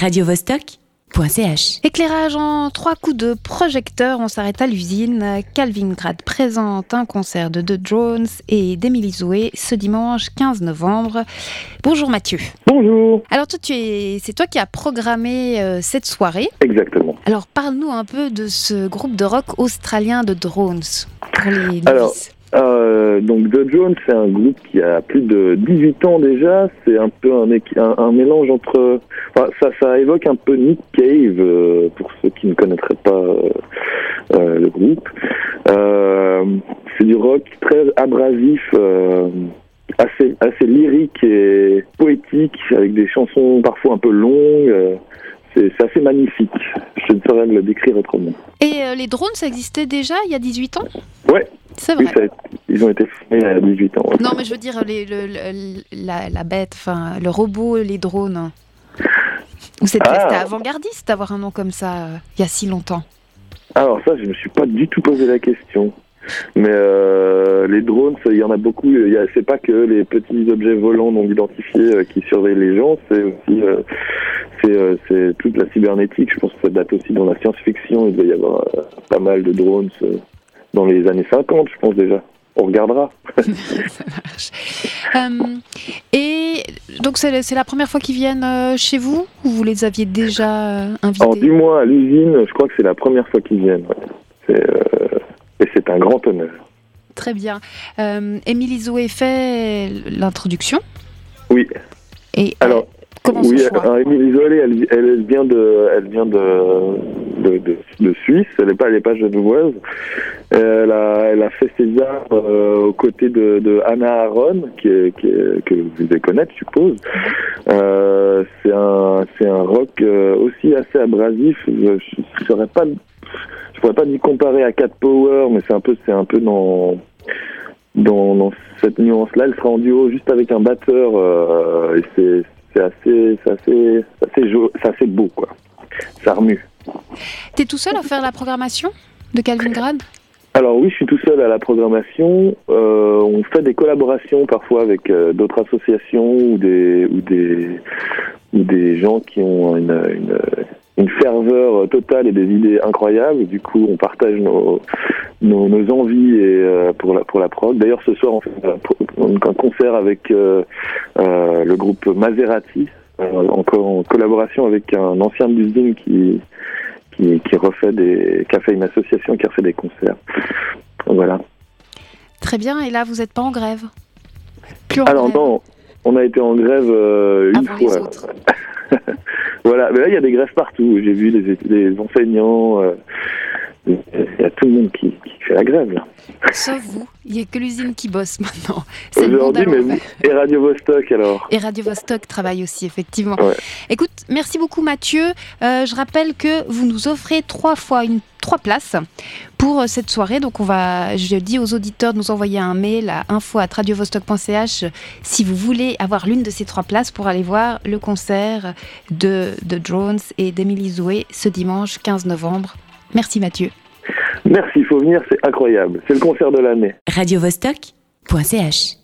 radiovostok.ch. Éclairage en trois coups de projecteur, on s'arrête à l'usine. Calvin Grad présente un concert de The Drones et d'Emily Zoé ce dimanche 15 novembre. Bonjour Mathieu. Bonjour. Alors toi, tu es, c'est toi qui as programmé euh, cette soirée. Exactement. Alors parle-nous un peu de ce groupe de rock australien de Drones pour les Alors, novices. Euh, donc The Jones, c'est un groupe qui a plus de 18 ans déjà. C'est un peu un, équi- un, un mélange entre... enfin, ça, ça évoque un peu Nick Cave, euh, pour ceux qui ne connaîtraient pas euh, le groupe. C'est du rock très abrasif, assez, assez lyrique et poétique, avec des chansons parfois un peu longues. c'est assez magnifique. Je ne saurais le décrire autrement. Et les drones, ça existait déjà il y a 18 ans? Ouais. C'est vrai. Oui, ils ont été formés à 18 ans. Non, mais je veux dire, les, le- le- la, la bête, enfin, le robot, les drones. Ou c'était Ah. avant-gardiste d'avoir un nom comme ça euh, il y a si longtemps. Alors ça, je me suis pas du tout posé la question. Mais euh, les drones, il y en a beaucoup. C'est pas que les petits objets volants non identifiés euh, qui surveillent les gens, c'est aussi c'est toute la cybernétique. Je pense que ça date aussi dans la science-fiction. Il doit y avoir pas mal de drones dans les années 50, je pense déjà. On regardera. Ça marche. Euh, et donc, c'est la première fois qu'ils viennent euh, chez vous Ou vous les aviez déjà euh, Alors invités? Du moins à l'usine, je crois que c'est la première fois qu'ils viennent. ouais. Euh, et c'est un grand honneur. Très bien. Euh, Émilie Zoé fait l'introduction. Oui. Et Alors, comment oui, alors, Émilie Zoé, elle, elle vient de, elle vient de, de, Suisse. Elle n'est pas, elle est pas genevoise. Elle a, fait ses arts euh, aux côtés de, de Anna Aaron, est, est- que vous devez connaître, je suppose. Euh, c'est un, un rock euh, aussi assez abrasif. Je, je je pourrais pas m'y comparer à Cat Power, mais c'est un peu, un peu dans, dans, cette nuance-là. Elle sera en duo juste avec un batteur, euh, c'est, assez, assez, assez, assez beau, quoi. Ça remue. T'es tout seul à faire la programmation de Calvin Grad? Alors oui, je suis tout seul à la programmation. Euh, on fait des collaborations parfois avec euh, d'autres associations ou des ou des ou des gens qui ont une, une, ferveur totale et des idées incroyables. Du coup, on partage nos nos, envies et euh, pour la pour la prog. D'ailleurs, ce soir, on fait un, concert avec le groupe Maserati, euh, encore en collaboration avec un ancien de l'usine qui qui, qui refait des, qui a fait une association qui a fait des concerts. Voilà. Très bien. Et là, vous n'êtes pas en grève? Plus en Alors grève non, on a été en grève euh, une Avant les fois. voilà, mais là il y a des grèves partout. J'ai vu les, les enseignants, euh, il y a tout le monde qui, qui fait la grève là. Sauf vous. Il n'y a que l'usine qui bosse maintenant. C'est le monde à Aujourd'hui, mais et Radio Vostok alors. Et Radio Vostok travaille aussi, effectivement. Ouais. Écoute, merci beaucoup Mathieu. Euh, je rappelle que vous nous offrez trois fois une trois places pour euh, cette soirée. Donc on va, je dis aux auditeurs de nous envoyer un mail à info@radiovostok.ch si vous voulez avoir l'une de ces trois places pour aller voir le concert de, de Drones et d'Emily Zoé ce dimanche 15 novembre. Merci Mathieu. Merci, il faut venir, c'est incroyable. C'est le concert de l'année. radiovostok.ch